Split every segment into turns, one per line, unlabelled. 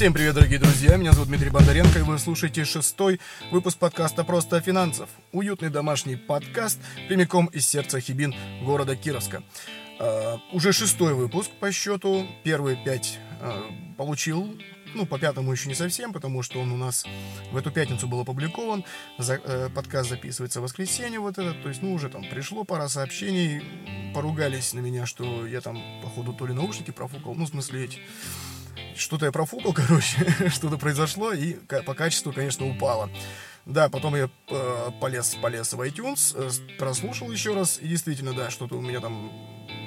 Всем привет, дорогие друзья, меня зовут Дмитрий Бондаренко, и вы слушаете шестой выпуск подкаста «Просто о финансах». Уютный домашний подкаст прямиком из сердца Хибин, города Кировска. Uh, уже шестой выпуск по счету, первые пять uh, получил ну, по пятому еще не совсем, потому что он у нас в эту пятницу был опубликован. За, э, подкаст записывается в воскресенье вот этот. То есть, ну, уже там пришло пара сообщений. Поругались на меня, что я там, походу, то ли наушники профукал. Ну, в смысле, эти что-то я профукал, короче, что-то произошло, и по качеству, конечно, упало. Да, потом я э, полез, полез в iTunes, э, прослушал еще раз, и действительно, да, что-то у меня там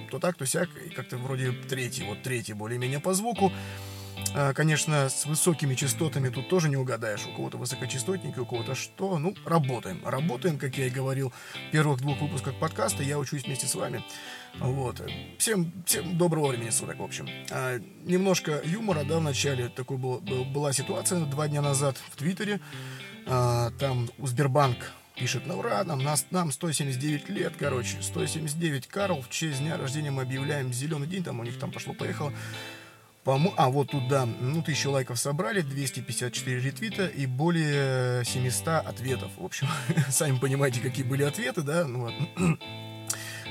то так, то сяк, и как-то вроде третий, вот третий более-менее по звуку. Э, конечно, с высокими частотами тут тоже не угадаешь. У кого-то высокочастотники, у кого-то что. Ну, работаем. Работаем, как я и говорил в первых двух выпусках подкаста. Я учусь вместе с вами. Вот. Всем, всем доброго времени суток, в общем. А, немножко юмора, да, в начале. Такой был, был, была ситуация два дня назад в Твиттере. А, там у Сбербанк пишет, ну ура, нам, нас, нам 179 лет, короче, 179 Карл, в честь дня рождения мы объявляем зеленый день, там у них там пошло-поехало. По а, вот тут, да, ну, тысячу лайков собрали, 254 ретвита и более 700 ответов. В общем, сами понимаете, какие были ответы, да, ну, вот.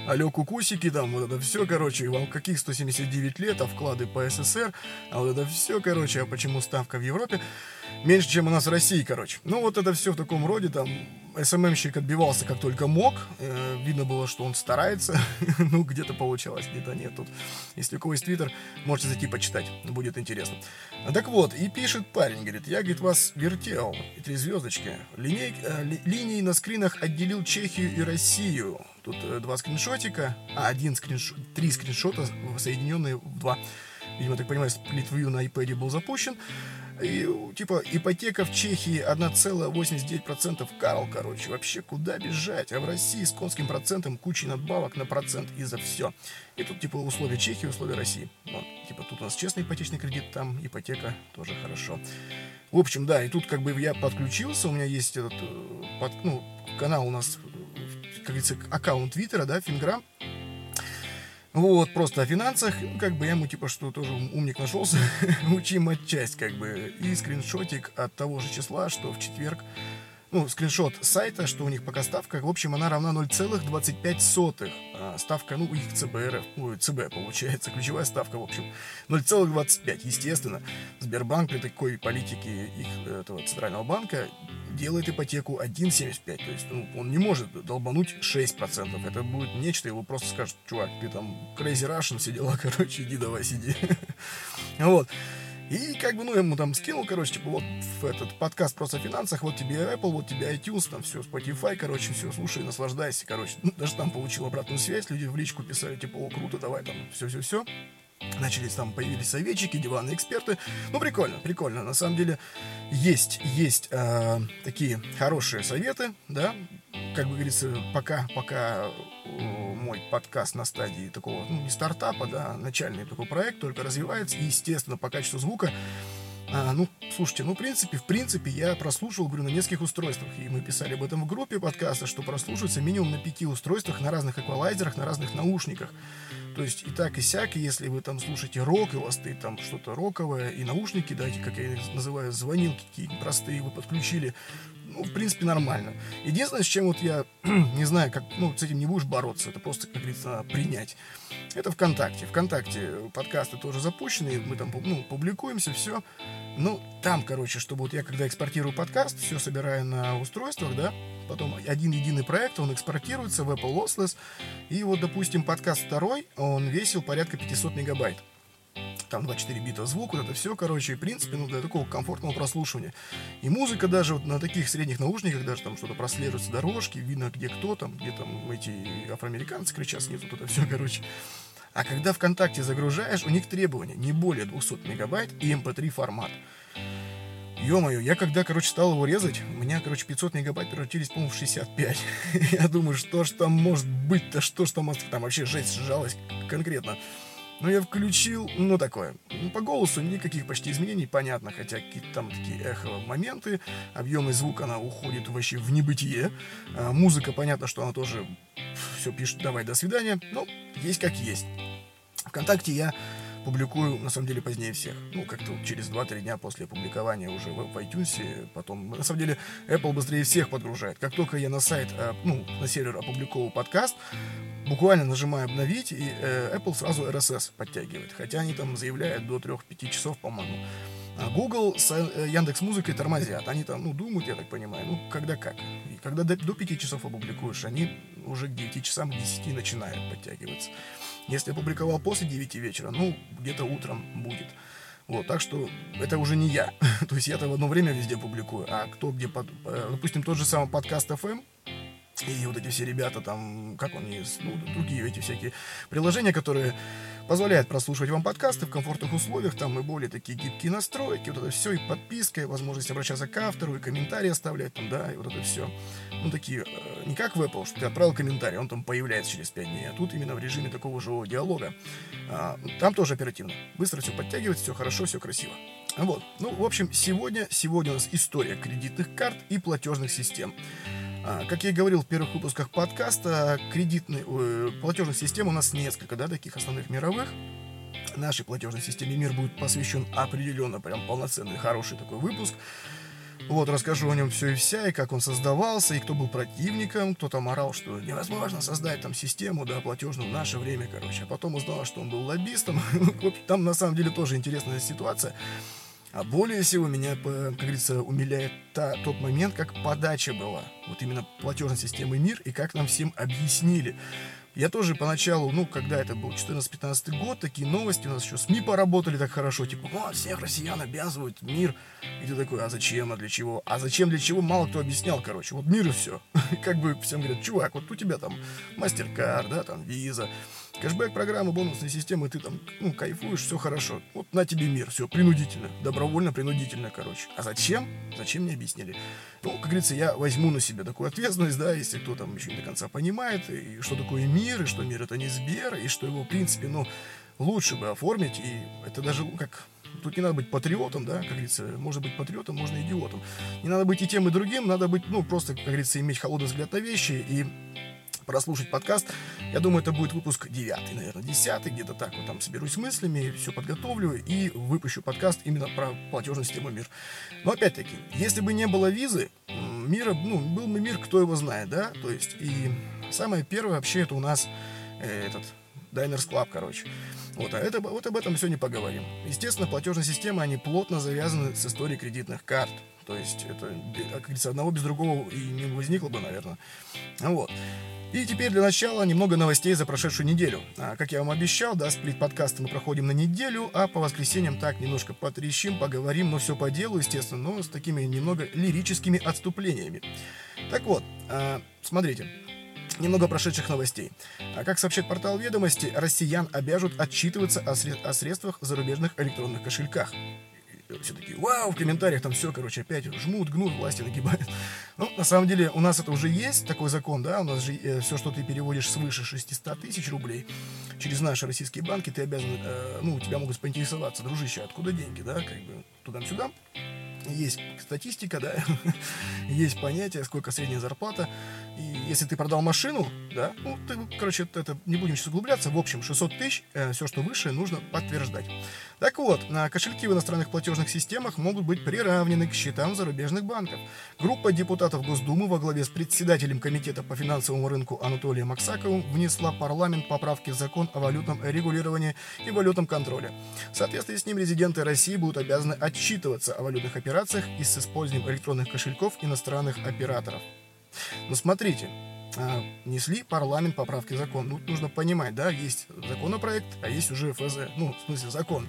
Алло, кукусики, там, вот это все, короче, вам каких 179 лет, а вклады по СССР, а вот это все, короче, а почему ставка в Европе меньше, чем у нас в России, короче. Ну, вот это все в таком роде, там, СММщик отбивался как только мог, э, видно было, что он старается, ну, где-то получалось, где-то нет. Тут, если у кого есть твиттер, можете зайти почитать, будет интересно. Так вот, и пишет парень, говорит, я, говорит, вас вертел, и три звездочки, линей, э, ли, линией на скринах отделил Чехию и Россию, Тут э, два скриншотика, а, один скриншот, три скриншота, соединенные в два. Видимо, так понимаю, сплитвью на iPad был запущен. И, типа, ипотека в Чехии 1,89% Карл, короче. Вообще, куда бежать? А в России с конским процентом кучей надбавок на процент и за все. И тут, типа, условия Чехии, условия России. Вот, типа, тут у нас честный ипотечный кредит, там ипотека тоже хорошо. В общем, да, и тут как бы я подключился, у меня есть этот, э, под, ну, канал у нас как говорится, аккаунт Твиттера, да, Финграм. Вот, просто о финансах, как бы я ему, типа, что тоже умник нашелся, учим отчасть, как бы, и скриншотик от того же числа, что в четверг ну, скриншот сайта, что у них пока ставка, в общем, она равна 0,25. А ставка, ну, их ЦБР, ой, ЦБ получается, ключевая ставка, в общем, 0,25. Естественно, Сбербанк при такой политике их, этого центрального банка делает ипотеку 1,75. То есть, ну, он не может долбануть 6%. Это будет нечто, его просто скажут, чувак, ты там crazy Russian, все дела, короче, иди давай сиди. Вот. И как бы, ну, ему там скинул, короче, типа, вот этот подкаст просто о финансах, вот тебе Apple, вот тебе iTunes, там все, Spotify, короче, все, слушай, наслаждайся, короче. Ну, даже там получил обратную связь, люди в личку писали, типа, о, круто, давай там, все-все-все. Начались там, появились советчики, диванные эксперты. Ну, прикольно, прикольно. На самом деле, есть, есть э, такие хорошие советы, да, как бы говорится, пока, пока мой подкаст на стадии такого, ну, не стартапа, да, а начальный такой проект, только развивается, и, естественно, по качеству звука а, ну, слушайте, ну, в принципе, в принципе, я прослушал, говорю, на нескольких устройствах, и мы писали об этом в группе подкаста, что прослушивается минимум на пяти устройствах, на разных эквалайзерах, на разных наушниках. То есть и так, и сяк, и если вы там слушаете рок, и у вас стоит там что-то роковое, и наушники, да, эти, как я их называю, звонилки какие-то простые вы подключили, ну, в принципе, нормально. Единственное, с чем вот я не знаю, как, ну, с этим не будешь бороться, это просто, как говорится, принять. Это ВКонтакте. ВКонтакте подкасты тоже запущены, мы там, ну, публикуемся, все. Ну, там, короче, чтобы вот я, когда экспортирую подкаст, все собираю на устройствах, да, потом один единый проект, он экспортируется в Apple Lossless, и вот, допустим, подкаст второй, он весил порядка 500 мегабайт там 24 бита звук, вот это все, короче, в принципе, ну, для такого комфортного прослушивания. И музыка даже вот на таких средних наушниках, даже там что-то прослеживается дорожки, видно, где кто там, где там эти афроамериканцы кричат снизу, вот это все, короче. А когда ВКонтакте загружаешь, у них требования не более 200 мегабайт и MP3 эм формат. Ё-моё, я когда, короче, стал его резать, у меня, короче, 500 мегабайт превратились, по-моему, в 65. я думаю, что ж там может быть-то, что ж там, там вообще жесть сжалась конкретно. Но я включил, ну, такое. Ну, по голосу никаких почти изменений, понятно, хотя какие-то там такие эхо моменты, объемный звук, она уходит вообще в небытие. А, музыка, понятно, что она тоже все пишет «давай, до свидания», но есть как есть. Вконтакте я публикую, на самом деле, позднее всех. Ну, как-то через 2-3 дня после опубликования уже в, iTunes. Потом, на самом деле, Apple быстрее всех подгружает. Как только я на сайт, э, ну, на сервер опубликовал подкаст, буквально нажимаю обновить, и э, Apple сразу RSS подтягивает. Хотя они там заявляют до 3-5 часов, по-моему. А Google с э, Яндекс Музыкой тормозят. Они там, ну, думают, я так понимаю, ну, когда как. И когда до, до 5 часов опубликуешь, они уже к 9 часам, к 10 начинают подтягиваться. Если опубликовал после 9 вечера, ну, где-то утром будет. Вот, так что это уже не я. То есть я-то в одно время везде публикую, а кто где, под, э, допустим, тот же самый подкаст FM, и вот эти все ребята там, как он есть, ну, другие эти всякие приложения, которые позволяют прослушивать вам подкасты в комфортных условиях, там и более такие гибкие настройки, вот это все, и подписка, и возможность обращаться к автору, и комментарии оставлять там, да, и вот это все. Ну, такие, э, не как в Apple, что ты отправил комментарий, он там появляется через 5 дней, а тут именно в режиме такого живого диалога. А, там тоже оперативно. Быстро все подтягивается, все хорошо, все красиво. Вот. Ну, в общем, сегодня, сегодня у нас история кредитных карт и платежных систем. А, как я и говорил в первых выпусках подкаста, кредитной, э, платежных систем у нас несколько, да, таких основных мировых. Нашей платежной системе мир будет посвящен определенно прям полноценный, хороший такой выпуск. Вот, расскажу о нем все и вся, и как он создавался, и кто был противником, кто там орал, что невозможно создать там систему, да, платежную в наше время, короче. А потом узнал, что он был лоббистом. Там на самом деле тоже интересная ситуация. А более всего меня, как говорится, умиляет та, тот момент, как подача была. Вот именно платежной системы МИР и как нам всем объяснили. Я тоже поначалу, ну, когда это был 14-15 год, такие новости, у нас еще СМИ поработали так хорошо, типа, вот, всех россиян обязывают мир. И ты такой, а зачем, а для чего? А зачем, для чего, мало кто объяснял, короче. Вот мир и все. как бы всем говорят, чувак, вот у тебя там MasterCard, да, там Visa, Кэшбэк программы, бонусные системы, ты там, ну, кайфуешь, все хорошо. Вот на тебе мир, все, принудительно, добровольно, принудительно, короче. А зачем? Зачем мне объяснили? Ну, как говорится, я возьму на себя такую ответственность, да, если кто там еще не до конца понимает, и что такое мир, и что мир это не Сбер, и что его, в принципе, ну, лучше бы оформить, и это даже, ну, как Тут не надо быть патриотом, да, как говорится, можно быть патриотом, можно идиотом. Не надо быть и тем, и другим, надо быть, ну, просто, как говорится, иметь холодный взгляд на вещи и прослушать подкаст. Я думаю, это будет выпуск 9, наверное, 10, где-то так вот там соберусь мыслями, все подготовлю и выпущу подкаст именно про платежную систему МИР. Но опять-таки, если бы не было визы, мира, ну, был бы мир, кто его знает, да, то есть, и самое первое вообще это у нас э, этот Diners Club, короче. Вот, а это, вот об этом сегодня поговорим. Естественно, платежные системы, они плотно завязаны с историей кредитных карт. То есть, это, как говорится, одного без другого и не возникло бы, наверное. Вот. И теперь для начала немного новостей за прошедшую неделю. А, как я вам обещал, да, сплит подкасты мы проходим на неделю, а по воскресеньям так немножко потрещим, поговорим, но все по делу, естественно, но с такими немного лирическими отступлениями. Так вот, а, смотрите, Немного прошедших новостей. А как сообщает портал ведомости, россиян обяжут отчитываться о, сред- о средствах в зарубежных электронных кошельках все такие, вау, в комментариях там все, короче, опять жмут, гнут, власти нагибают. Ну, на самом деле, у нас это уже есть, такой закон, да, у нас же э, все, что ты переводишь свыше 600 тысяч рублей через наши российские банки, ты обязан, э, ну, тебя могут поинтересоваться, дружище, откуда деньги, да, как бы туда-сюда есть статистика, да, есть понятие, сколько средняя зарплата. И если ты продал машину, да, ну, ты, короче, это не будем сейчас углубляться. В общем, 600 тысяч, э, все, что выше, нужно подтверждать. Так вот, на кошельки в иностранных платежных системах могут быть приравнены к счетам зарубежных банков. Группа депутатов Госдумы во главе с председателем Комитета по финансовому рынку Анатолием Аксаковым внесла в парламент поправки в закон о валютном регулировании и валютном контроле. В соответствии с ним резиденты России будут обязаны отчитываться о валютных операциях и с использованием электронных кошельков иностранных операторов. Но смотрите, а, несли парламент поправки закон. Ну, нужно понимать, да, есть законопроект, а есть уже ФЗ, ну, в смысле, закон.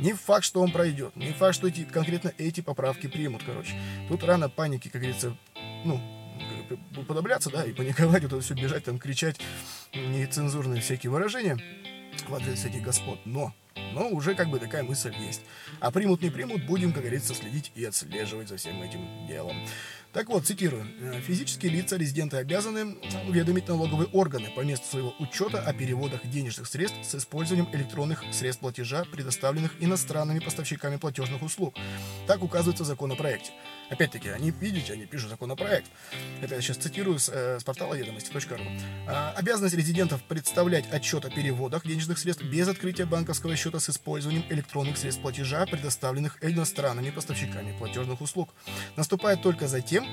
Не факт, что он пройдет, не факт, что эти, конкретно эти поправки примут, короче. Тут рано паники, как говорится, ну, подобляться, да, и паниковать, вот это все бежать, там, кричать нецензурные всякие выражения в адрес этих господ. Но но уже как бы такая мысль есть. А примут, не примут, будем, как говорится, следить и отслеживать за всем этим делом. Так вот, цитирую. «Э, Физические лица резиденты обязаны уведомить налоговые органы по месту своего учета о переводах денежных средств с использованием электронных средств платежа, предоставленных иностранными поставщиками платежных услуг. Так указывается в законопроекте. Опять-таки, они, видите, они пишут законопроект. Это я сейчас цитирую с, э, с портала ведомости.ру. А, обязанность резидентов представлять отчет о переводах денежных средств без открытия банковского счета с использованием электронных средств платежа, предоставленных иностранными поставщиками платежных услуг, наступает только затем,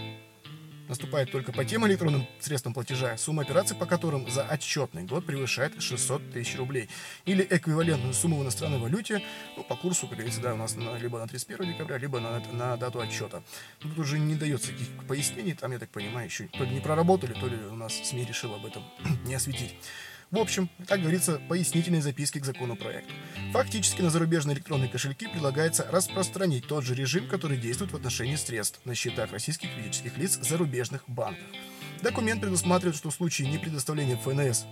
наступает только по тем электронным средствам платежа, сумма операций по которым за отчетный год превышает 600 тысяч рублей. Или эквивалентную сумму в иностранной валюте, ну, по курсу, как говорится, да, у нас на, либо на 31 декабря, либо на, на дату отчета. Тут уже не дается каких пояснений, там, я так понимаю, еще то ли не проработали, то ли у нас СМИ решил об этом не осветить. В общем, как говорится, пояснительные записки к законопроекту. Фактически на зарубежные электронные кошельки предлагается распространить тот же режим, который действует в отношении средств на счетах российских физических лиц зарубежных банках. Документ предусматривает, что в случае непредоставления ФНС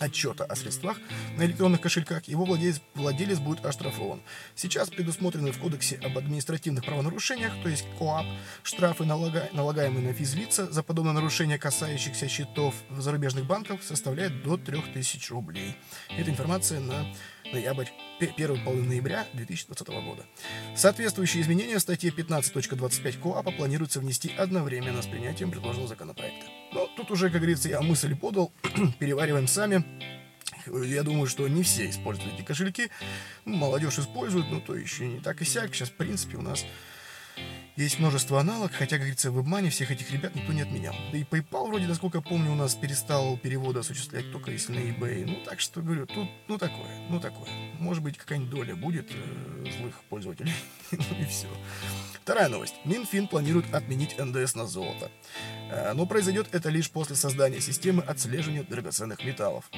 отчета о средствах на электронных кошельках, его владелец, владелец будет оштрафован. Сейчас предусмотрены в Кодексе об административных правонарушениях, то есть КОАП, штрафы, налога, налагаемые на физлица за подобное нарушение, касающихся счетов зарубежных банков, составляют до 3000 рублей. Эта информация на ноябрь, первую половину ноября 2020 года. Соответствующие изменения в статье 15.25 КОАПа планируется внести одновременно с принятием предложенного законопроекта. Но тут уже, как говорится, я мысль подал, перевариваем сами. Я думаю, что не все используют эти кошельки. Молодежь использует, но то еще не так и сяк. Сейчас, в принципе, у нас есть множество аналог, хотя, как говорится, в обмане всех этих ребят никто не отменял. Да и PayPal, вроде, насколько помню, у нас перестал переводы осуществлять только если на eBay. Ну, так что, говорю, тут, ну, такое, ну, такое. Может быть, какая-нибудь доля будет э, злых пользователей. ну, и все. Вторая новость. Минфин планирует отменить НДС на золото. Э, но произойдет это лишь после создания системы отслеживания драгоценных металлов.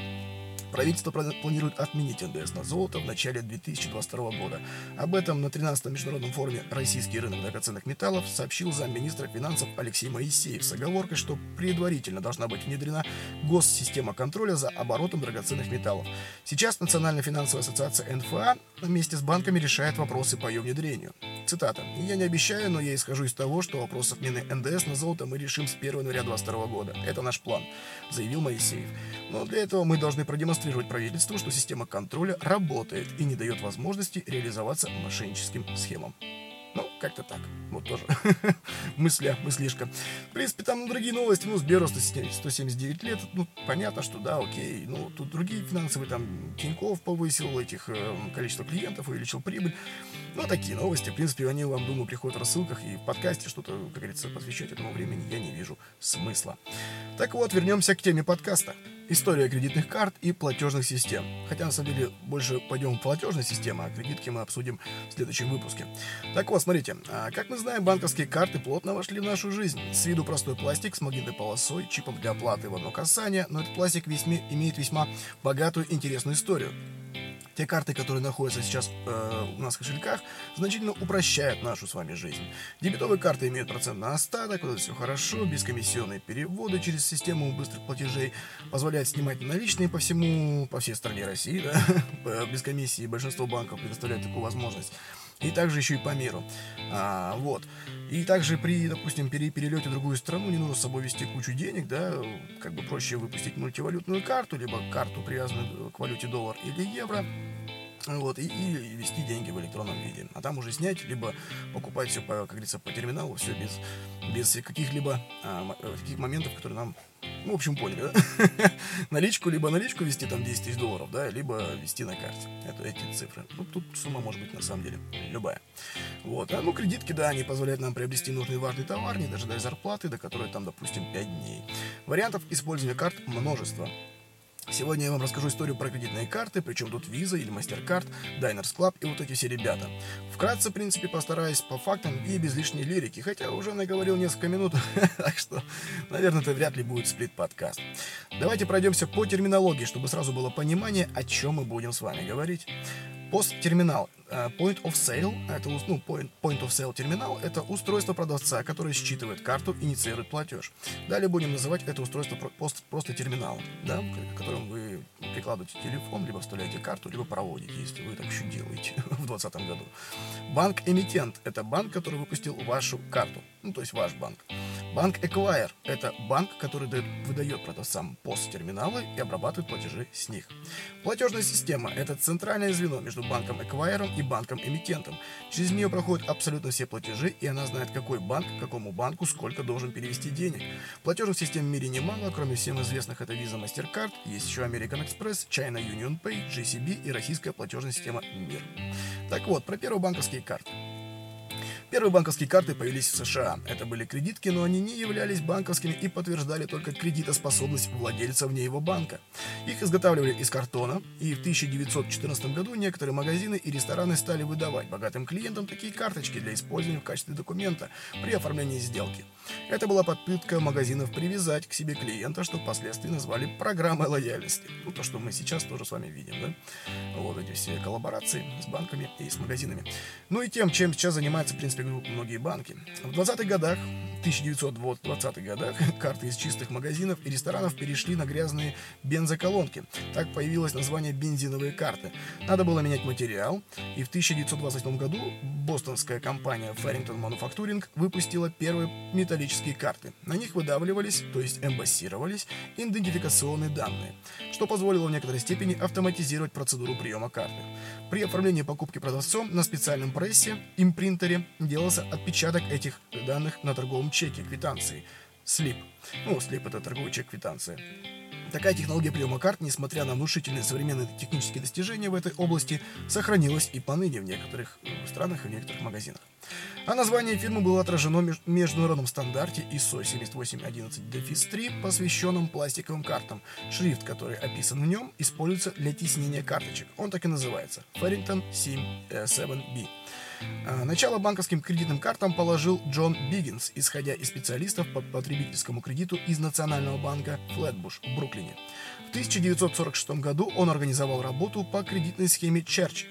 Правительство планирует отменить НДС на золото в начале 2022 года. Об этом на 13-м международном форуме «Российский рынок драгоценных металлов» сообщил замминистра финансов Алексей Моисеев с оговоркой, что предварительно должна быть внедрена госсистема контроля за оборотом драгоценных металлов. Сейчас Национальная финансовая ассоциация НФА вместе с банками решает вопросы по ее внедрению. Цитата. «Я не обещаю, но я исхожу из того, что вопрос отмены НДС на золото мы решим с 1 января 2022 года. Это наш план», заявил Моисеев. Но для этого мы должны продемонстрировать продемонстрировать правительству, что система контроля работает и не дает возможности реализоваться мошенническим схемам. Ну, как-то так. Вот тоже мысля, мыслишка. В принципе, там другие новости. Ну, Сберу 179 лет. Ну, понятно, что да, окей. Ну, тут другие финансовые, там, Тиньков повысил этих э, количество клиентов, увеличил прибыль. Ну, такие новости. В принципе, они вам, думаю, приходят в рассылках и в подкасте что-то, как говорится, посвящать этому времени я не вижу смысла. Так вот, вернемся к теме подкаста. История кредитных карт и платежных систем. Хотя, на самом деле, больше пойдем в платежные системы, а кредитки мы обсудим в следующем выпуске. Так вот, смотрите. А, как мы знаем, банковские карты плотно вошли в нашу жизнь. С виду простой пластик с магнитной полосой, чипом для оплаты в одно касание, но этот пластик весьма, имеет весьма богатую интересную историю. Те карты, которые находятся сейчас э, у нас в кошельках, значительно упрощают нашу с вами жизнь. Дебетовые карты имеют процент на остаток, вот это все хорошо, бескомиссионные переводы через систему быстрых платежей, позволяют снимать наличные по всему, по всей стране России, да, без комиссии. Большинство банков предоставляют такую возможность и также еще и по миру. А, вот. И также при, допустим, пере, перелете в другую страну не нужно с собой вести кучу денег, да, как бы проще выпустить мультивалютную карту, либо карту, привязанную к валюте доллар или евро, вот, и, и вести деньги в электронном виде. А там уже снять, либо покупать все, по, как говорится, по терминалу, все без, без каких-либо а, таких моментов, которые нам ну, в общем, поняли, да? наличку, либо наличку вести там 10 тысяч долларов, да, либо вести на карте. Это эти цифры. Ну, тут сумма может быть на самом деле любая. Вот. А, ну, кредитки, да, они позволяют нам приобрести нужный важный товар, не дожидаясь зарплаты, до которой там, допустим, 5 дней. Вариантов использования карт множество. Сегодня я вам расскажу историю про кредитные карты, причем тут Visa или MasterCard, Diners Club и вот эти все ребята. Вкратце, в принципе, постараюсь по фактам и без лишней лирики, хотя уже наговорил несколько минут, так что, наверное, это вряд ли будет сплит-подкаст. Давайте пройдемся по терминологии, чтобы сразу было понимание, о чем мы будем с вами говорить. Посттерминал Э, point of Sale, это ну, point, point of Sale терминал, это устройство продавца, которое считывает карту, инициирует платеж. Далее будем называть это устройство просто, просто терминалом, да, к которым вы прикладываете телефон, либо вставляете карту, либо проводите, если вы так еще делаете в 2020 году. Банк-эмитент – это банк, который выпустил вашу карту, ну, то есть ваш банк. Банк Acquire – это банк, который выдает продавцам POS-терминалы и обрабатывает платежи с них. Платежная система – это центральное звено между банком Acquire и банком-эмитентом. Через нее проходят абсолютно все платежи, и она знает, какой банк, какому банку сколько должен перевести денег. Платежных систем в мире немало, кроме всем известных это Visa MasterCard, есть еще American Express, China Union Pay, GCB и российская платежная система МИР. Так вот, про первые банковские карты. Первые банковские карты появились в США. Это были кредитки, но они не являлись банковскими и подтверждали только кредитоспособность владельца вне его банка. Их изготавливали из картона, и в 1914 году некоторые магазины и рестораны стали выдавать богатым клиентам такие карточки для использования в качестве документа при оформлении сделки. Это была попытка магазинов привязать к себе клиента, что впоследствии назвали программой лояльности. Ну, то, что мы сейчас тоже с вами видим, да? Вот эти все коллаборации с банками и с магазинами. Ну и тем, чем сейчас занимается, в принципе, многие банки. В 20-х годах, 1920-х годах, карты из чистых магазинов и ресторанов перешли на грязные бензоколонки. Так появилось название бензиновые карты. Надо было менять материал, и в 1928 году бостонская компания Farrington Manufacturing выпустила первые металлические карты. На них выдавливались, то есть эмбассировались, идентификационные данные, что позволило в некоторой степени автоматизировать процедуру приема карты. При оформлении покупки продавцом на специальном прессе, импринтере, делался отпечаток этих данных на торговом чеке квитанции. Слип. Ну, слип это торговый чек квитанция. Такая технология приема карт, несмотря на внушительные современные технические достижения в этой области, сохранилась и поныне в некоторых э, странах и в некоторых магазинах. А название фирмы было отражено в международном стандарте ISO 7811-3, посвященном пластиковым картам. Шрифт, который описан в нем, используется для тиснения карточек. Он так и называется – Farrington 7B. А, начало банковским кредитным картам положил Джон Биггинс, один из специалистов по потребительскому кредиту из Национального банка Флетбуш в Бруклине. В 1946 году он организовал работу по кредитной схеме Church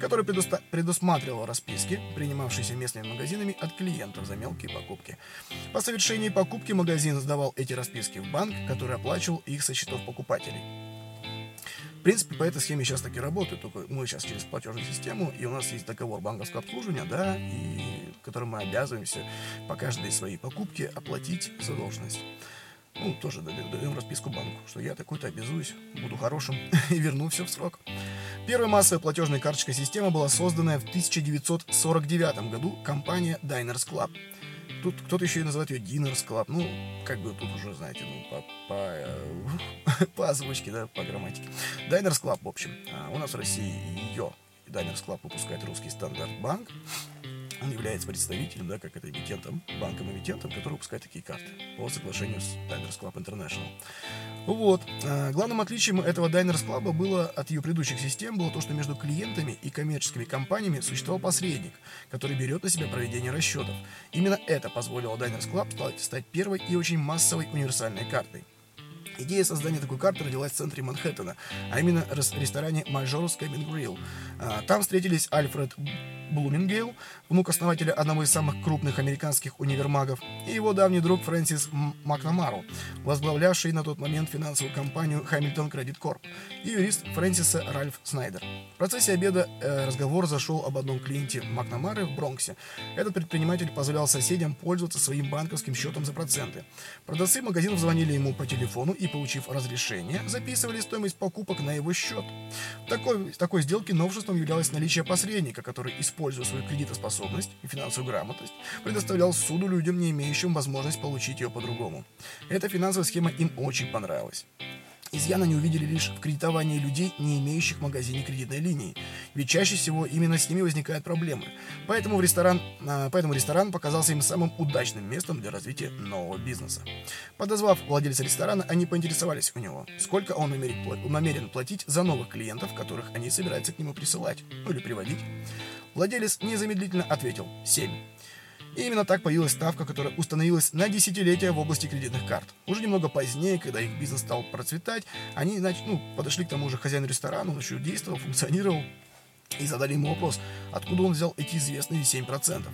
который предусматривал расписки, принимавшиеся местными магазинами от клиентов за мелкие покупки. По совершении покупки магазин сдавал эти расписки в банк, который оплачивал их со счетов покупателей принципе, по этой схеме сейчас таки работает, только мы сейчас через платежную систему, и у нас есть договор банковского обслуживания, да, и которым мы обязываемся по каждой своей покупке оплатить задолженность. Ну, тоже даем расписку банку, что я такой-то обязуюсь, буду хорошим и верну все в срок. Первая массовая платежная карточка система была создана в 1949 году компания Diners Club – Тут кто-то еще и называет ее Diners Club. Ну, как бы тут уже, знаете, ну, по, по, э, по озвучке, да, по грамматике. Diners Club, в общем. А у нас в России ее Diners Club выпускает русский стандарт банк. Он является представителем, да, как это эмитентом, банком-эмитентом, который выпускает такие карты по соглашению с Diners Club International. Вот. А, главным отличием этого Diners Club было от ее предыдущих систем было то, что между клиентами и коммерческими компаниями существовал посредник, который берет на себя проведение расчетов. Именно это позволило Diners Club стать первой и очень массовой универсальной картой. Идея создания такой карты родилась в центре Манхэттена, а именно в ресторане Major's Cabin Grill. Там встретились Альфред Блумингейл, внук основателя одного из самых крупных американских универмагов, и его давний друг Фрэнсис Макнамару, возглавлявший на тот момент финансовую компанию Hamilton Credit Corp, и юрист Фрэнсиса Ральф Снайдер. В процессе обеда э, разговор зашел об одном клиенте Макнамары в Бронксе. Этот предприниматель позволял соседям пользоваться своим банковским счетом за проценты. Продавцы магазинов звонили ему по телефону и, получив разрешение, записывали стоимость покупок на его счет. В такой, такой сделке новшеством являлось наличие посредника, который используя свою кредитоспособность и финансовую грамотность, предоставлял суду людям, не имеющим возможность получить ее по-другому. Эта финансовая схема им очень понравилась. Изъяна не увидели лишь в кредитовании людей, не имеющих в магазине кредитной линии. Ведь чаще всего именно с ними возникают проблемы. Поэтому, в ресторан, а, поэтому ресторан показался им самым удачным местом для развития нового бизнеса. Подозвав владельца ресторана, они поинтересовались у него, сколько он намерен платить за новых клиентов, которых они собираются к нему присылать, ну или приводить. Владелец незамедлительно ответил «7». И именно так появилась ставка, которая установилась на десятилетия в области кредитных карт. Уже немного позднее, когда их бизнес стал процветать, они значит, ну, подошли к тому же хозяину ресторана, он еще действовал, функционировал, и задали ему вопрос, откуда он взял эти известные 7%.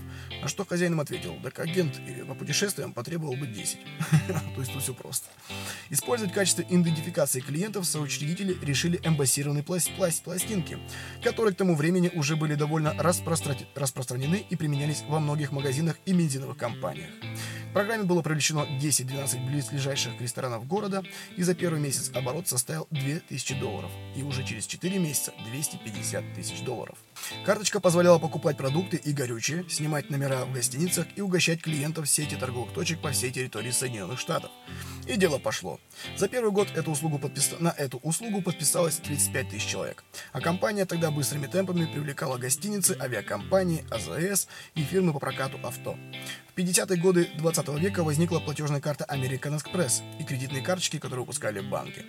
На что хозяин им ответил, так агент по путешествиям потребовал бы 10. То есть тут все просто. Использовать в качестве идентификации клиентов соучредители решили эмбассированные пласт пласт пластинки, которые к тому времени уже были довольно распространены и применялись во многих магазинах и бензиновых компаниях. Программе было привлечено 10-12 близлежащих ресторанов города, и за первый месяц оборот составил 2000 долларов, и уже через 4 месяца 250 тысяч долларов. Карточка позволяла покупать продукты и горючее, снимать номера в гостиницах и угощать клиентов сети торговых точек по всей территории Соединенных Штатов. И дело пошло. За первый год эту услугу подпис... на эту услугу подписалось 35 тысяч человек. А компания тогда быстрыми темпами привлекала гостиницы, авиакомпании, АЗС и фирмы по прокату авто. В 50-е годы 20 века возникла платежная карта American Express и кредитные карточки, которые выпускали банки.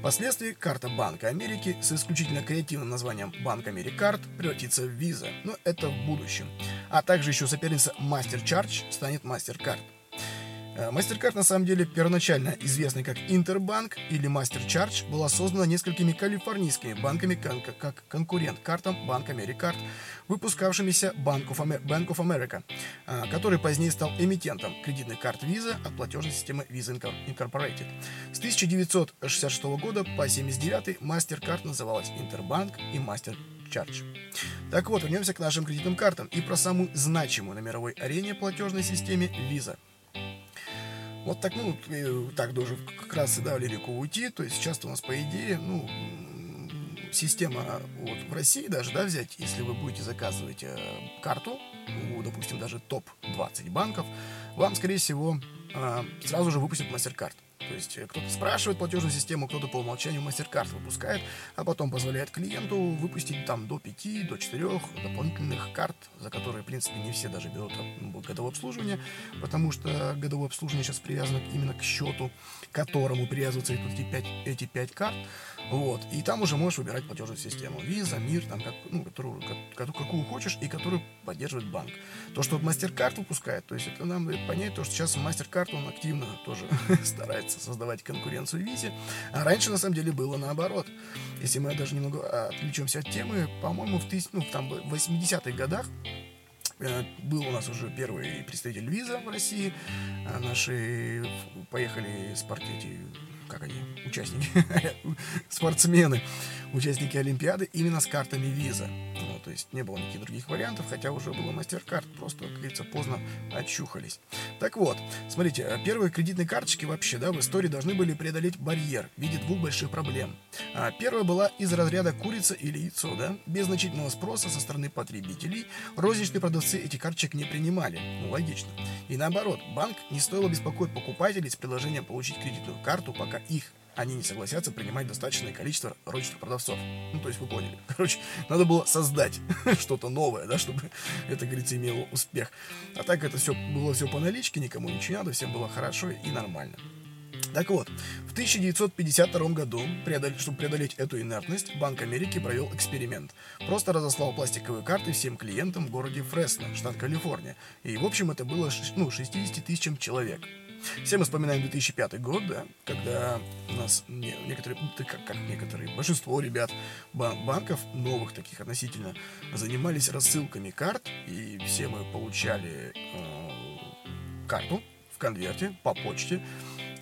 Впоследствии карта Банка Америки с исключительно креативным названием Банк Америкард превратится в Visa, но это в будущем. А также еще соперница MasterCharge станет MasterCard. MasterCard на самом деле первоначально известный как Интербанк или MasterCharge была создана несколькими калифорнийскими банками как конкурент картам Банк Америкард, выпускавшимися Bank of, Amer Bank of America, а, который позднее стал эмитентом кредитных карт Visa от платежной системы Visa Incorporated. С 1966 года по 1979 MasterCard называлась Интербанк и MasterCharge. Так вот, вернемся к нашим кредитным картам и про самую значимую на мировой арене платежной системе Visa – вот так, ну, так должен как раз и да, в лирику уйти. То есть сейчас у нас, по идее, ну, система вот в России даже, да, взять, если вы будете заказывать э, карту, у, допустим, даже топ-20 банков, вам, скорее всего, э, сразу же выпустят MasterCard. То есть э, кто-то спрашивает платежную систему, кто-то по умолчанию MasterCard выпускает, а потом позволяет клиенту выпустить там до 5, до 4 дополнительных карт, за которые, в принципе, не все даже берут ну, годовое обслуживание, потому что годовое обслуживание сейчас привязано именно к счету, к которому привязываются эти 5, эти 5 карт. Вот. И там уже можешь выбирать платежную систему. Visa, Мир, там, как, ну, которую, как, какую хочешь и которую поддерживает банк. То, что MasterCard выпускает, то есть это нам понять, то, что сейчас MasterCard, он активно тоже старается создавать конкуренцию Visa. А раньше, на самом деле, было наоборот. Если мы даже немного отвлечемся от темы, по-моему, в, тысяч, ну, там, в 80-х годах э, был у нас уже первый представитель виза в России. А наши поехали спортить как они, участники, спортсмены, участники Олимпиады именно с картами виза. Ну, то есть не было никаких других вариантов, хотя уже было мастер-карт, просто, как говорится, поздно очухались. Так вот, смотрите, первые кредитные карточки вообще, да, в истории должны были преодолеть барьер в виде двух больших проблем. А первая была из разряда курица или яйцо, да, без значительного спроса со стороны потребителей, розничные продавцы эти карточек не принимали, ну, логично. И наоборот, банк не стоило беспокоить покупателей с предложением получить кредитную карту, пока их они не согласятся принимать достаточное количество розничных продавцов. Ну, то есть вы поняли. Короче, надо было создать что-то новое, да, чтобы это, говорится, имело успех. А так это все было все по наличке, никому ничего не надо, всем было хорошо и нормально. Так вот, в 1952 году, чтобы преодолеть эту инертность, Банк Америки провел эксперимент. Просто разослал пластиковые карты всем клиентам в городе Фресно, штат Калифорния. И, в общем, это было ну, 60 тысячам человек. Все мы вспоминаем 2005 год, да, когда у нас не, некоторые, как, как некоторые, большинство ребят бан банков, новых таких относительно, занимались рассылками карт, и все мы получали э, карту в конверте по почте,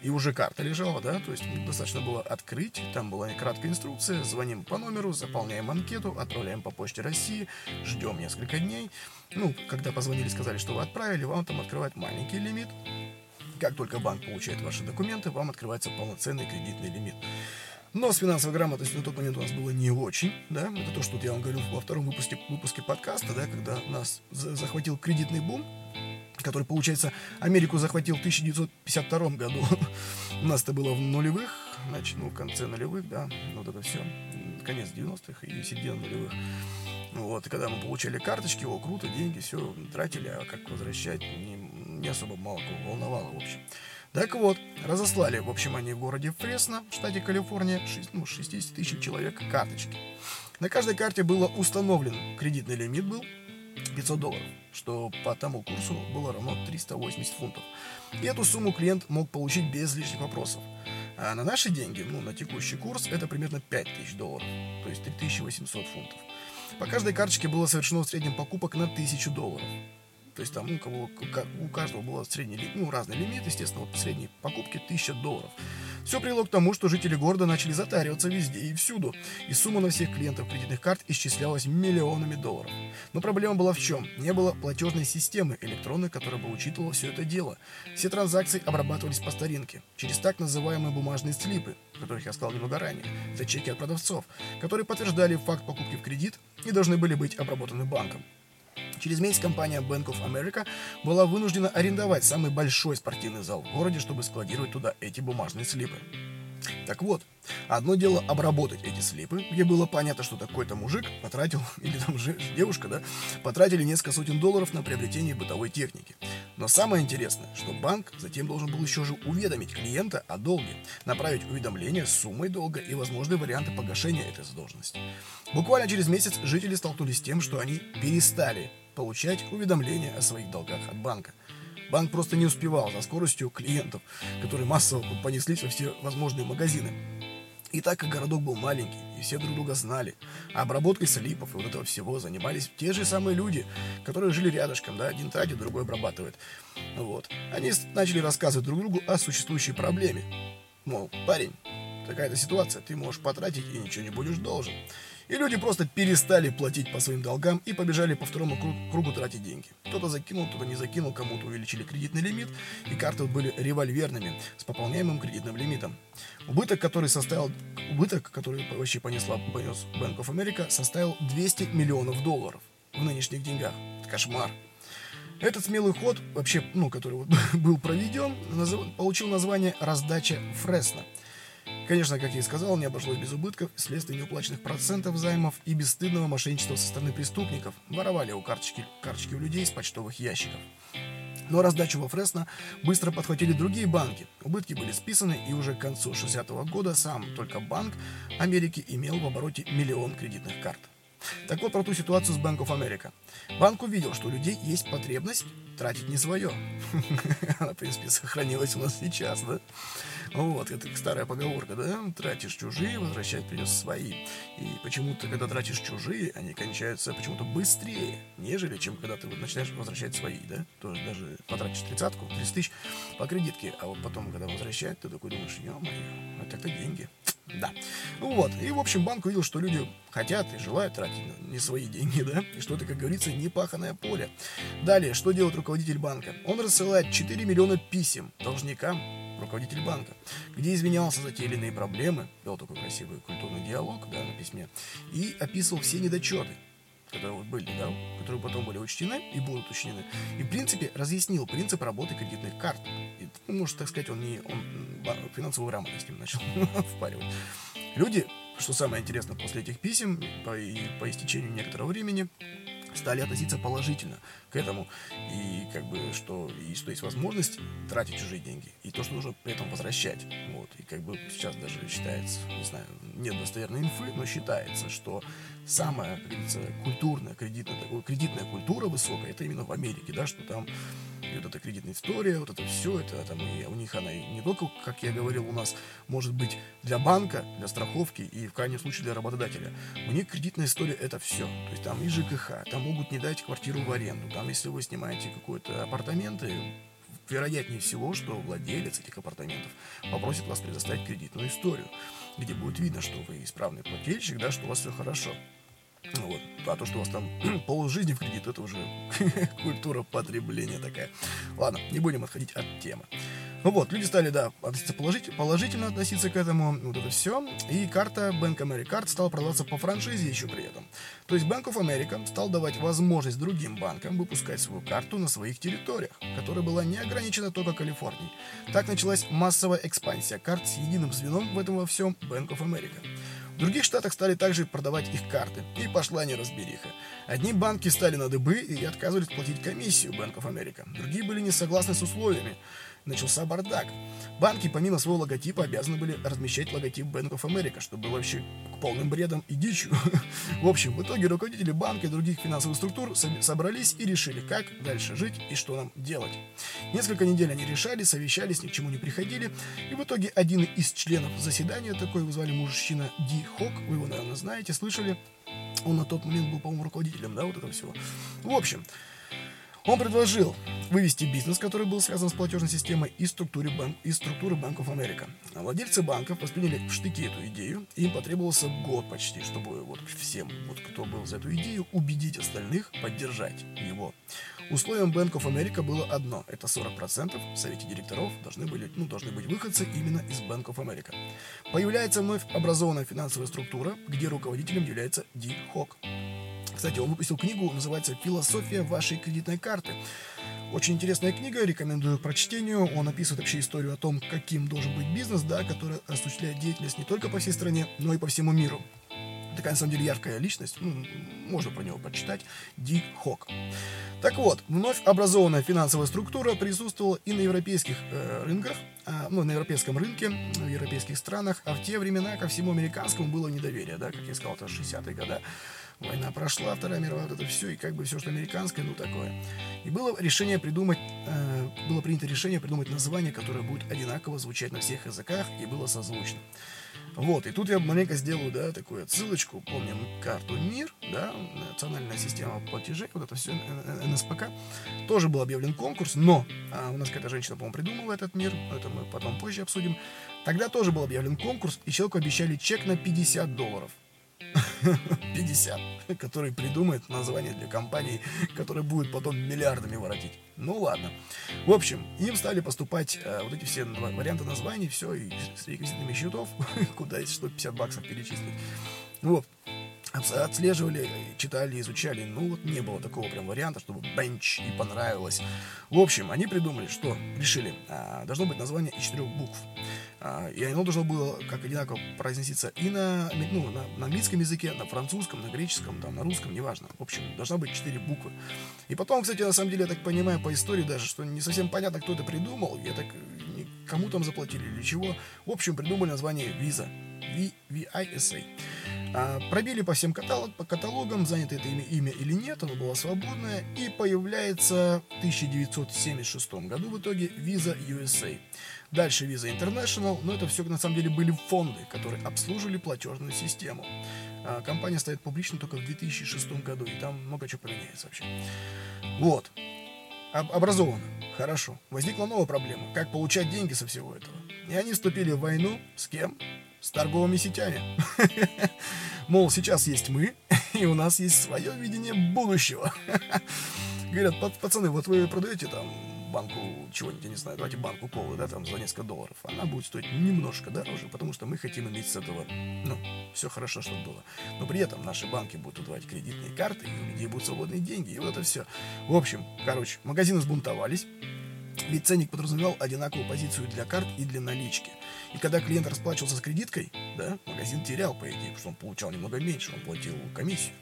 и уже карта лежала, да, то есть достаточно было открыть, там была краткая инструкция, звоним по номеру, заполняем анкету, отправляем по почте России, ждем несколько дней, ну, когда позвонили, сказали, что вы отправили, вам там открывать маленький лимит, как только банк получает ваши документы, вам открывается полноценный кредитный лимит. Но с финансовой грамотностью на тот момент у нас было не очень, да, это то, что я вам говорил во втором выпуске, выпуске подкаста, да, когда нас захватил кредитный бум, который, получается, Америку захватил в 1952 году. У нас это было в нулевых, значит, ну, в конце нулевых, да, вот это все, конец 90-х и середина нулевых. Вот, и когда мы получали карточки, о, круто, деньги, все, тратили, а как возвращать, не, не особо мало кого волновало, в общем. Так вот, разослали, в общем, они в городе Фресно, в штате Калифорния, 6, ну, 60 тысяч человек карточки. На каждой карте было установлен кредитный лимит был 500 долларов, что по тому курсу было равно 380 фунтов. И эту сумму клиент мог получить без лишних вопросов. А на наши деньги, ну, на текущий курс, это примерно 5000 долларов, то есть 3800 фунтов. По каждой карточке было совершено в среднем покупок на 1000 долларов. То есть там ну, у, кого, у каждого был средний, ну, разный лимит, естественно, вот средние покупки 1000 долларов. Все привело к тому, что жители города начали затариваться везде и всюду, и сумма на всех клиентов кредитных карт исчислялась миллионами долларов. Но проблема была в чем? Не было платежной системы электронной, которая бы учитывала все это дело. Все транзакции обрабатывались по старинке, через так называемые бумажные слипы, о которых я сказал немного ранее. Это чеки от продавцов, которые подтверждали факт покупки в кредит и должны были быть обработаны банком. Через месяц компания Bank of America была вынуждена арендовать самый большой спортивный зал в городе, чтобы складировать туда эти бумажные слипы. Так вот, одно дело обработать эти слипы, где было понятно, что такой-то мужик потратил, или там же девушка, да, потратили несколько сотен долларов на приобретение бытовой техники. Но самое интересное, что банк затем должен был еще же уведомить клиента о долге, направить уведомление с суммой долга и возможные варианты погашения этой задолженности. Буквально через месяц жители столкнулись с тем, что они перестали получать уведомления о своих долгах от банка. Банк просто не успевал за скоростью клиентов, которые массово понеслись во все возможные магазины. И так как городок был маленький, и все друг друга знали, а обработкой слипов и вот этого всего занимались те же самые люди, которые жили рядышком, да, один тратит, другой обрабатывает. Вот. Они начали рассказывать друг другу о существующей проблеме. Мол, парень, такая-то ситуация, ты можешь потратить и ничего не будешь должен. И люди просто перестали платить по своим долгам и побежали по второму кругу, тратить деньги. Кто-то закинул, кто-то не закинул, кому-то увеличили кредитный лимит, и карты были револьверными, с пополняемым кредитным лимитом. Убыток, который составил, убыток, который вообще понесла, понес Bank of America, составил 200 миллионов долларов в нынешних деньгах. Это кошмар. Этот смелый ход, вообще, ну, который вот был проведен, назов... получил название «Раздача Фресно». Конечно, как я и сказал, не обошлось без убытков, вследствие неуплаченных процентов займов и бесстыдного мошенничества со стороны преступников. Воровали у карточки, карточки у людей из почтовых ящиков. Но раздачу во Фресно быстро подхватили другие банки. Убытки были списаны, и уже к концу 60-го года сам только Банк Америки имел в обороте миллион кредитных карт. Так вот про ту ситуацию с Bank America. Банк увидел, что у людей есть потребность тратить не свое. Она, в принципе, сохранилась у нас сейчас, да? Вот, это старая поговорка, да? Тратишь чужие, возвращать придется свои. И почему-то, когда тратишь чужие, они кончаются почему-то быстрее, нежели чем когда ты вот начинаешь возвращать свои, да? То есть даже потратишь тридцатку, 30 тысяч по кредитке, а вот потом, когда возвращать, ты такой думаешь, ё-моё, это-то деньги. Да. Ну вот. И, в общем, банк увидел, что люди хотят и желают тратить не свои деньги, да, и что это, как говорится, не паханное поле. Далее, что делает руководитель банка? Он рассылает 4 миллиона писем должникам руководитель банка, где извинялся за те или иные проблемы, вел такой красивый культурный диалог да, на письме, и описывал все недочеты, которые вот были, да, которые потом были учтены и будут учтены. И, в принципе, разъяснил принцип работы кредитных карт. И, ну, может, так сказать, он не он финансовую грамотность с ним начал впаривать. Люди, что самое интересное, после этих писем по, и по истечению некоторого времени стали относиться положительно к этому. И как бы, что, и, что есть возможность тратить чужие деньги. И то, что нужно при этом возвращать. Вот. И как бы сейчас даже считается, не знаю, нет достоверной инфы, но считается, что самая, как говорится, культурная, кредитная, кредитная культура высокая, это именно в Америке, да, что там и вот эта кредитная история, вот это все, это там и у них она и не только, как я говорил, у нас может быть для банка, для страховки и в крайнем случае для работодателя. У них кредитная история это все. То есть там и ЖКХ, там могут не дать квартиру в аренду, там если вы снимаете какой-то апартаменты, вероятнее всего, что владелец этих апартаментов попросит вас предоставить кредитную историю, где будет видно, что вы исправный плательщик, да, что у вас все хорошо. Вот. А то, что у вас там полжизни в кредит, это уже культура потребления такая. Ладно, не будем отходить от темы. Ну вот, люди стали, да, относиться положительно, положительно относиться к этому, вот это все. И карта Bank America стала продаваться по франшизе еще при этом. То есть Bank of America стал давать возможность другим банкам выпускать свою карту на своих территориях, которая была не ограничена только Калифорнией. Так началась массовая экспансия карт с единым звеном в этом во всем Bank of America. В других штатах стали также продавать их карты, и пошла неразбериха. Одни банки стали на дыбы и отказывались платить комиссию Bank of America, другие были не согласны с условиями начался бардак. Банки помимо своего логотипа обязаны были размещать логотип Bank of America, что было вообще полным бредом и дичью. В общем, в итоге руководители банка и других финансовых структур собрались и решили, как дальше жить и что нам делать. Несколько недель они решали, совещались, ни к чему не приходили, и в итоге один из членов заседания, такой его звали мужчина Ди Хок, вы его, наверное, знаете, слышали, он на тот момент был, по-моему, руководителем, да, вот этого всего. В общем, он предложил вывести бизнес, который был связан с платежной системой, из структуры, банк, из структуры of America. А владельцы банков восприняли в штыки эту идею, и им потребовался год почти, чтобы вот всем, вот кто был за эту идею, убедить остальных поддержать его. Условием of America было одно – это 40% в совете директоров должны, были, ну, должны быть выходцы именно из of America. Появляется вновь образованная финансовая структура, где руководителем является Ди Хок. Кстати, он выпустил книгу, называется «Философия вашей кредитной карты». Очень интересная книга, рекомендую к прочтению. Он описывает вообще историю о том, каким должен быть бизнес, да, который осуществляет деятельность не только по всей стране, но и по всему миру такая, на самом деле, яркая личность, ну, можно про него почитать, Ди Хок. Так вот, вновь образованная финансовая структура присутствовала и на европейских э, рынках, э, ну, на европейском рынке, в европейских странах, а в те времена ко всему американскому было недоверие, да, как я сказал, это 60-е годы. Война прошла, Вторая мировая, вот это все, и как бы все, что американское, ну такое. И было решение придумать, э, было принято решение придумать название, которое будет одинаково звучать на всех языках и было созвучно. Вот, и тут я маленько сделаю, да, такую отсылочку, помним карту МИР, да, национальная система платежей, вот это все, НСПК, тоже был объявлен конкурс, но а, у нас какая-то женщина, по-моему, придумала этот мир, это мы потом позже обсудим, тогда тоже был объявлен конкурс, и человеку обещали чек на 50 долларов. 50, который придумает название для компании, которая будет потом миллиардами воротить. Ну ладно. В общем, им стали поступать э, вот эти все варианты названий, все, и с реквизитами счетов, куда есть 150 баксов перечислить. Вот отслеживали, читали, изучали. Ну, вот не было такого прям варианта, чтобы бенч и понравилось. В общем, они придумали, что решили, а, должно быть название из четырех букв. А, и оно должно было как одинаково произноситься и на, ну, на, на английском языке, на французском, на греческом, там, на русском, неважно. В общем, должна быть четыре буквы. И потом, кстати, на самом деле, я так понимаю по истории даже, что не совсем понятно, кто это придумал. Я так кому там заплатили или чего. В общем, придумали название Visa. V-V-I-S-A. А, пробили по всем каталог, по каталогам, занято это имя, имя или нет, оно было свободное, и появляется в 1976 году в итоге Visa USA. Дальше Visa International, но это все на самом деле были фонды, которые обслуживали платежную систему. А, компания стоит публично только в 2006 году, и там много чего поменяется вообще. Вот. Об образовано. Хорошо. Возникла новая проблема. Как получать деньги со всего этого? И они вступили в войну с кем? с торговыми сетями. Мол, сейчас есть мы, и у нас есть свое видение будущего. Говорят, пацаны, вот вы продаете там банку чего-нибудь, я не знаю, давайте банку колы, да, там за несколько долларов. Она будет стоить немножко дороже, потому что мы хотим иметь с этого, ну, все хорошо, чтобы было. Но при этом наши банки будут выдавать кредитные карты, и у людей будут свободные деньги, и вот это все. В общем, короче, магазины сбунтовались, ведь ценник подразумевал одинаковую позицию для карт и для налички. И когда клиент расплачивался с кредиткой, да, магазин терял, по идее, потому что он получал немного меньше, он платил комиссию.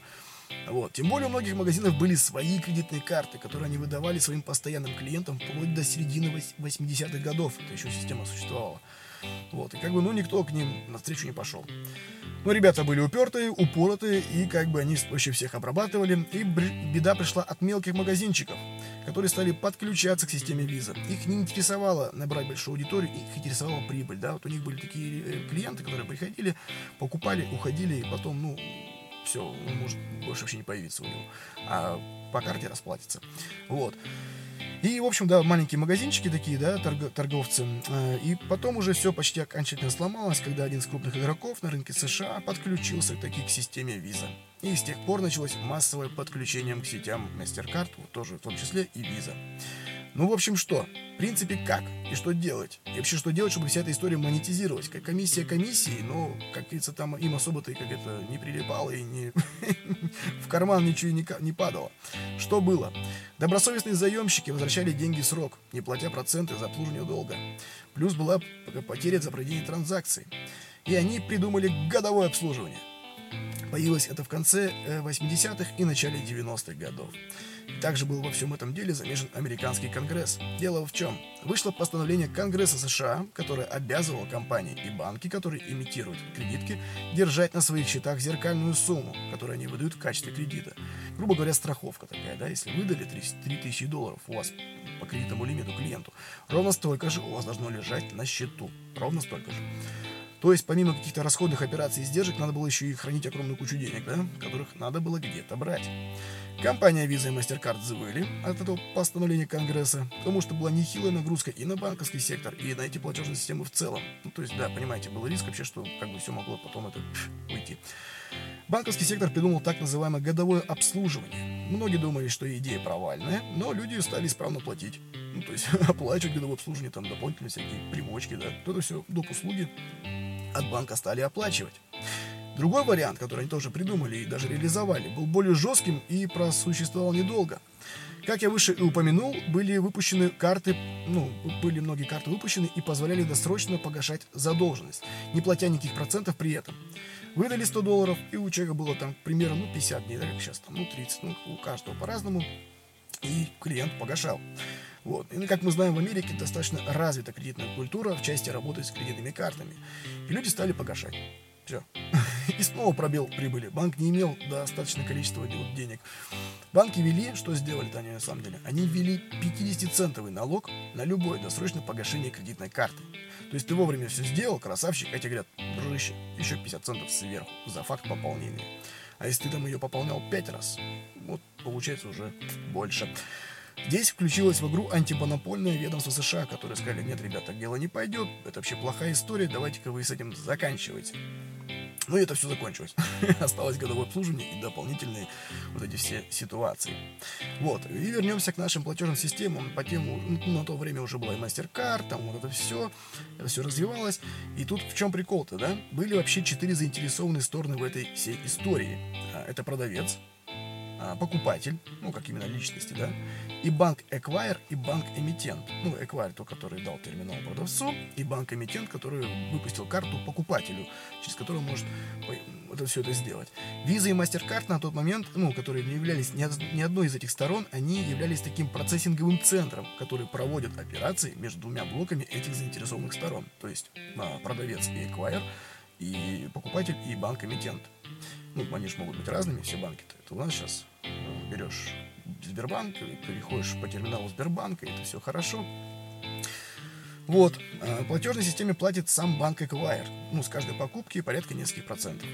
Вот. Тем более у многих магазинов были свои кредитные карты, которые они выдавали своим постоянным клиентам вплоть до середины 80-х годов. Это еще система существовала. Вот. И как бы, ну, никто к ним навстречу не пошел. Но ребята были упертые, упоротые, и как бы они вообще всех обрабатывали. И беда пришла от мелких магазинчиков, которые стали подключаться к системе виза. Их не интересовало набрать большую аудиторию, их интересовала прибыль. Да? Вот у них были такие э, клиенты, которые приходили, покупали, уходили, и потом, ну, все, он может больше вообще не появиться у него. А по карте расплатится. Вот. И, в общем, да, маленькие магазинчики такие, да, торг, торговцы. Э, и потом уже все почти окончательно сломалось, когда один из крупных игроков на рынке США подключился таки к системе Visa. И с тех пор началось массовое подключение к сетям MasterCard, вот тоже в том числе и Visa. Ну, в общем, что? В принципе, как? И что делать? И вообще, что делать, чтобы вся эта история монетизировалась? Как комиссия комиссии, но, как говорится, там им особо-то как это не прилипало и не в карман ничего не, не падало. Что было? Добросовестные заемщики возвращали деньги срок, не платя проценты за обслуживание долга. Плюс была потеря за проведение транзакций. И они придумали годовое обслуживание. Появилось это в конце 80-х э, и начале 90-х годов. Также был во всем этом деле замешан американский конгресс. Дело в чем? Вышло постановление Конгресса США, которое обязывало компании и банки, которые имитируют кредитки, держать на своих счетах зеркальную сумму, которую они выдают в качестве кредита. Грубо говоря, страховка такая, да, если выдали 3000 долларов у вас по кредитному лимиту клиенту, ровно столько же у вас должно лежать на счету. Ровно столько же. То есть, помимо каких-то расходных операций и издержек, надо было еще и хранить огромную кучу денег, да, которых надо было где-то брать. Компания Visa и MasterCard взвыли от этого постановления Конгресса, потому что была нехилая нагрузка и на банковский сектор, и на эти платежные системы в целом. Ну, то есть, да, понимаете, был риск вообще, что как бы все могло потом это уйти. Банковский сектор придумал так называемое годовое обслуживание. Многие думали, что идея провальная, но люди стали исправно платить. Ну, то есть оплачивать годовое обслуживание, там дополнительные всякие примочки, да. Кто-то все, доп. услуги от банка стали оплачивать. Другой вариант, который они тоже придумали и даже реализовали, был более жестким и просуществовал недолго. Как я выше и упомянул, были выпущены карты, ну, были многие карты выпущены и позволяли досрочно погашать задолженность, не платя никаких процентов при этом. Выдали 100 долларов, и у человека было там примерно ну, 50 дней, да, как сейчас, там, ну, 30, ну, у каждого по-разному, и клиент погашал. Вот. И, как мы знаем, в Америке достаточно развита кредитная культура в части работы с кредитными картами. И люди стали погашать. Все. И снова пробел прибыли. Банк не имел достаточное количество денег. Банки ввели, что сделали-то они на самом деле? Они ввели 50-центовый налог на любое досрочное погашение кредитной карты. То есть ты вовремя все сделал, красавчик, а тебе говорят, дружище, еще 50 центов сверху за факт пополнения. А если ты там ее пополнял 5 раз, вот получается уже больше. Здесь включилось в игру антимонопольное ведомство США, которые сказали, нет, ребята, дело не пойдет, это вообще плохая история, давайте-ка вы с этим заканчивайте. Ну и это все закончилось. Осталось годовое обслуживание и дополнительные вот эти все ситуации. Вот. И вернемся к нашим платежным системам. По тему, ну, на то время уже была и MasterCard, там вот это все. Это все развивалось. И тут в чем прикол-то, да? Были вообще четыре заинтересованные стороны в этой всей истории. А, это продавец, покупатель, ну, как именно личности, да, и банк Acquire, и банк Эмитент. Ну, Acquire, то, который дал терминал продавцу, и банк Эмитент, который выпустил карту покупателю, через который он может это все это сделать. Visa и MasterCard на тот момент, ну, которые не являлись ни, ни одной из этих сторон, они являлись таким процессинговым центром, который проводит операции между двумя блоками этих заинтересованных сторон. То есть а, продавец и Acquire, и покупатель, и банк-эмитент. Ну, они же могут быть разными, все банки-то. Это у нас сейчас э, берешь Сбербанк, переходишь по терминалу Сбербанка, и это все хорошо. Вот. Э, платежной системе платит сам банк Эквайр. Ну, с каждой покупки порядка нескольких процентов.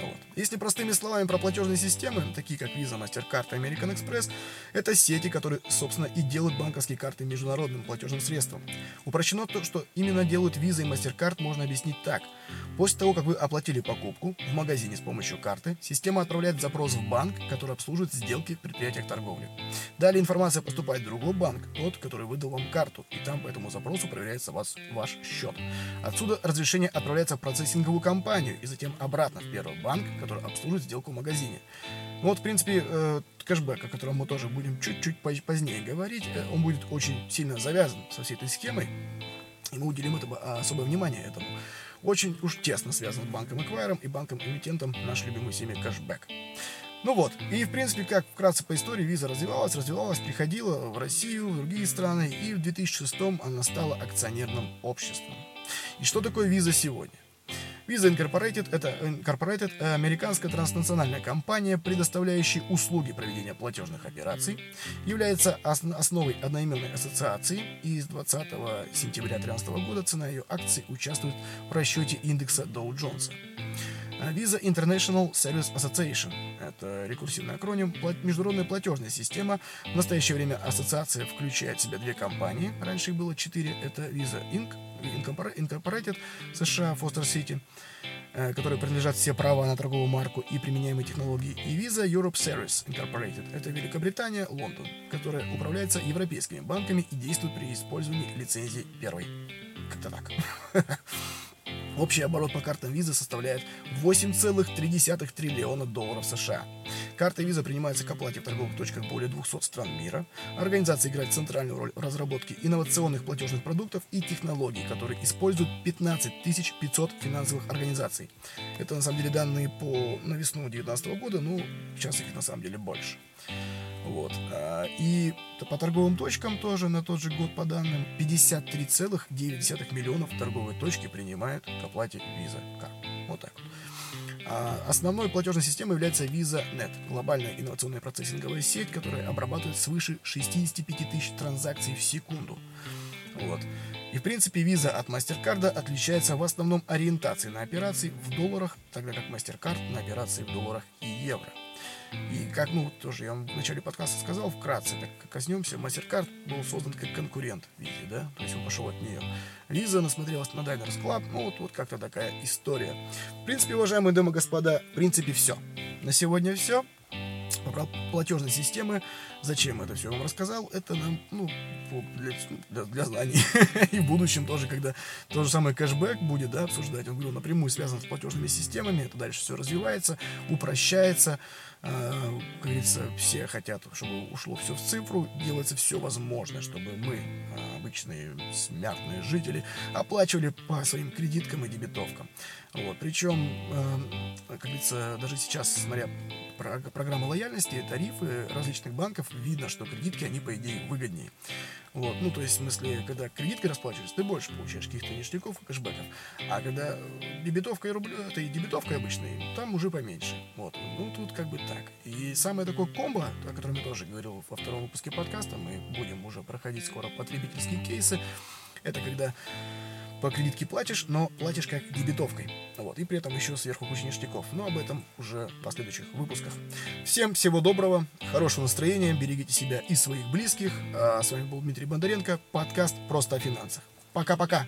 Вот. Если простыми словами про платежные системы, такие как Visa, MasterCard и American Express, это сети, которые, собственно, и делают банковские карты международным платежным средством. Упрощено то, что именно делают Visa и MasterCard, можно объяснить так. После того, как вы оплатили покупку в магазине с помощью карты, система отправляет запрос в банк, который обслуживает сделки в предприятиях торговли. Далее информация поступает в другой банк, тот, который выдал вам карту, и там по этому запросу проверяется вас, ваш счет. Отсюда разрешение отправляется в процессинговую компанию и затем обратно в первый банк, который обслуживает сделку в магазине. Ну вот, в принципе, э, кэшбэк, о котором мы тоже будем чуть-чуть позднее говорить, э, он будет очень сильно завязан со всей этой схемой, и мы уделим это, особое внимание этому. Очень уж тесно связан с банком Эквайром и банком эмитентом наш любимый семья кэшбэк. Ну вот, и в принципе, как вкратце по истории, виза развивалась, развивалась, приходила в Россию, в другие страны, и в 2006 она стала акционерным обществом. И что такое виза сегодня? Visa Incorporated – это Incorporated – американская транснациональная компания, предоставляющая услуги проведения платежных операций, является основой одноименной ассоциации, и с 20 сентября 2013 года цена ее акций участвует в расчете индекса Dow Jones. Visa International Service Association – это рекурсивный акроним, международная платежная система. В настоящее время ассоциация включает в себя две компании, раньше их было четыре, это Visa Inc., Incorporated США, Foster City, э, которые принадлежат все права на торговую марку и применяемые технологии, и Visa Europe Service Incorporated, это Великобритания, Лондон, которая управляется европейскими банками и действует при использовании лицензии первой. Как-то так. Общий оборот по картам визы составляет 8,3 триллиона долларов США. Карта виза принимается к оплате в торговых точках более 200 стран мира. Организация играет центральную роль в разработке инновационных платежных продуктов и технологий, которые используют 15 500 финансовых организаций. Это на самом деле данные по на весну 2019 года, ну сейчас их на самом деле больше. Вот. А, и по торговым точкам тоже на тот же год по данным 53,9 миллионов торговые точки принимают к оплате Visa карт. Вот так вот. А основной платежной системой является VisaNet, глобальная инновационная процессинговая сеть, которая обрабатывает свыше 65 тысяч транзакций в секунду. Вот. И, в принципе, виза от MasterCard отличается в основном ориентацией на операции в долларах, тогда как MasterCard на операции в долларах и евро. И как, ну, тоже я вам в начале подкаста сказал, вкратце, так коснемся, MasterCard был создан как конкурент Визе, да, то есть он пошел от нее. Виза насмотрелась на Diners Club, ну, вот, вот как-то такая история. В принципе, уважаемые дамы и господа, в принципе, все. На сегодня все про платежной системы. Зачем это все вам рассказал? Это нам, ну, для, для, для знаний. и в будущем тоже, когда то же самое кэшбэк будет, да, обсуждать, он говорил, напрямую связан с платежными системами, это дальше все развивается, упрощается, как говорится, все хотят, чтобы ушло все в цифру, делается все возможное, чтобы мы, э, обычные смертные жители, оплачивали по своим кредиткам и дебетовкам. Вот, причем, э, как говорится, даже сейчас, смотря программы лояльности, тарифы различных банков, видно, что кредитки, они, по идее, выгоднее. Вот, ну, то есть, в смысле, когда кредиткой расплачиваешься, ты больше получаешь каких-то ништяков и кэшбэков. А когда дебетовка и это и дебетовка обычная, там уже поменьше. Вот, ну, тут как бы так. И самое такое комбо, о котором я тоже говорил во втором выпуске подкаста, мы будем уже проходить скоро потребительские кейсы, это когда по кредитке платишь, но платишь как дебетовкой. Вот, и при этом еще сверху куча ништяков. Но об этом уже в последующих выпусках. Всем всего доброго, хорошего настроения, берегите себя и своих близких. А с вами был Дмитрий Бондаренко, подкаст «Просто о финансах». Пока-пока!